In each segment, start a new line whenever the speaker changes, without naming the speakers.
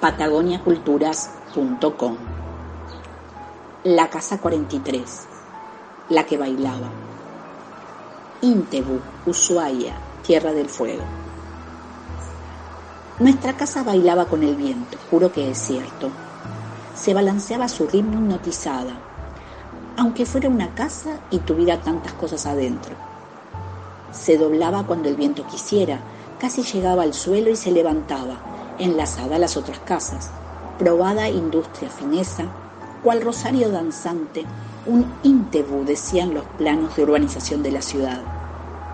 patagoniaculturas.com La Casa 43, la que bailaba. Intebu, Ushuaia, Tierra del Fuego. Nuestra casa bailaba con el viento, juro que es cierto. Se balanceaba su ritmo hipnotizada, aunque fuera una casa y tuviera tantas cosas adentro. Se doblaba cuando el viento quisiera, casi llegaba al suelo y se levantaba, enlazada a las otras casas. Probada industria fineza, cual rosario danzante, un Intebu decían los planos de urbanización de la ciudad.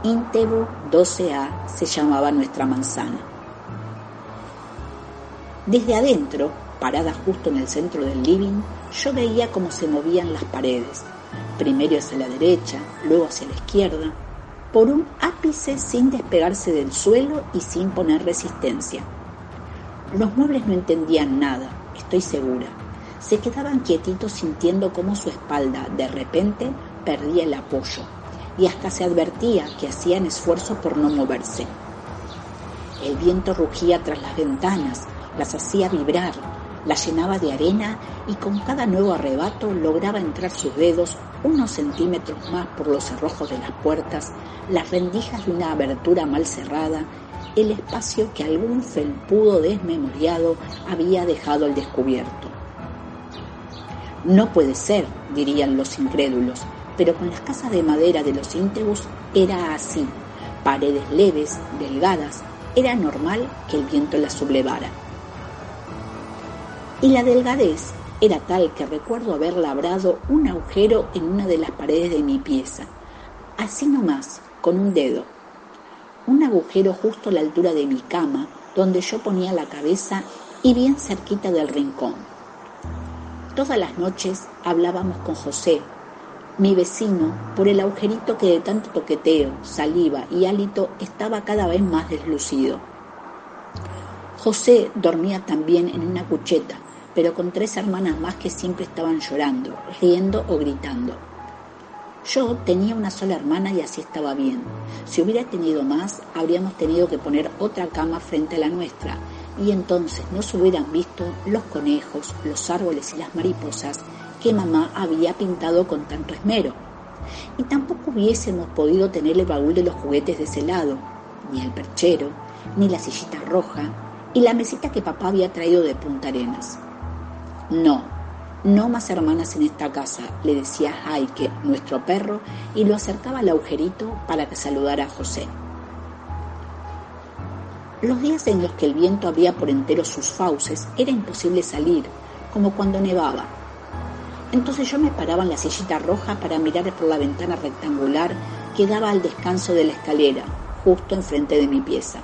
Intebu 12A se llamaba nuestra manzana. Desde adentro, parada justo en el centro del living, yo veía cómo se movían las paredes, primero hacia la derecha, luego hacia la izquierda, por un ápice sin despegarse del suelo y sin poner resistencia. Los muebles no entendían nada, estoy segura. Se quedaban quietitos sintiendo cómo su espalda de repente perdía el apoyo y hasta se advertía que hacían esfuerzo por no moverse. El viento rugía tras las ventanas, las hacía vibrar, las llenaba de arena y con cada nuevo arrebato lograba entrar sus dedos unos centímetros más por los cerrojos de las puertas, las rendijas de una abertura mal cerrada, el espacio que algún felpudo desmemoriado había dejado al descubierto. No puede ser, dirían los incrédulos, pero con las casas de madera de los íntegos era así, paredes leves, delgadas, era normal que el viento las sublevara. Y la delgadez era tal que recuerdo haber labrado un agujero en una de las paredes de mi pieza, así nomás, con un dedo. Un agujero justo a la altura de mi cama, donde yo ponía la cabeza y bien cerquita del rincón. Todas las noches hablábamos con José, mi vecino, por el agujerito que de tanto toqueteo, saliva y hálito estaba cada vez más deslucido. José dormía también en una cucheta, pero con tres hermanas más que siempre estaban llorando, riendo o gritando. Yo tenía una sola hermana y así estaba bien. Si hubiera tenido más, habríamos tenido que poner otra cama frente a la nuestra y entonces no se hubieran visto los conejos, los árboles y las mariposas que mamá había pintado con tanto esmero. Y tampoco hubiésemos podido tener el baúl de los juguetes de ese lado, ni el perchero, ni la sillita roja y la mesita que papá había traído de Punta Arenas. No, no más hermanas en esta casa, le decía Jaike, nuestro perro, y lo acercaba al agujerito para que saludara a José. Los días en los que el viento abría por entero sus fauces era imposible salir, como cuando nevaba. Entonces yo me paraba en la sillita roja para mirar por la ventana rectangular que daba al descanso de la escalera, justo enfrente de mi pieza.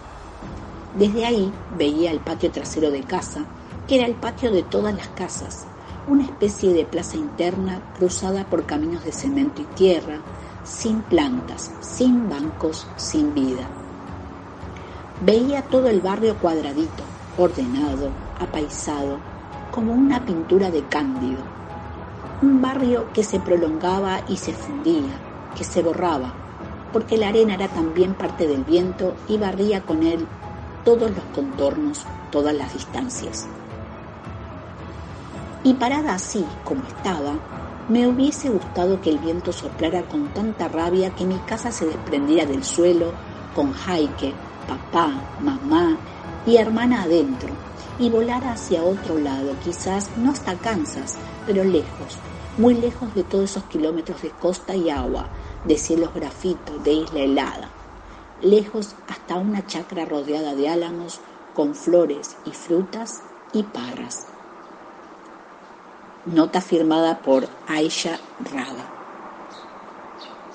Desde ahí veía el patio trasero de casa, que era el patio de todas las casas, una especie de plaza interna cruzada por caminos de cemento y tierra, sin plantas, sin bancos, sin vida. Veía todo el barrio cuadradito, ordenado, apaisado, como una pintura de Cándido. Un barrio que se prolongaba y se fundía, que se borraba, porque la arena era también parte del viento y barría con él todos los contornos, todas las distancias y parada así como estaba, me hubiese gustado que el viento soplara con tanta rabia que mi casa se desprendiera del suelo con Jaike, papá, mamá y hermana adentro y volara hacia otro lado, quizás no hasta Kansas, pero lejos, muy lejos de todos esos kilómetros de costa y agua, de cielos grafitos, de isla helada, lejos hasta una chacra rodeada de álamos con flores y frutas y parras. Nota firmada por Aisha Rada.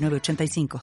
906985.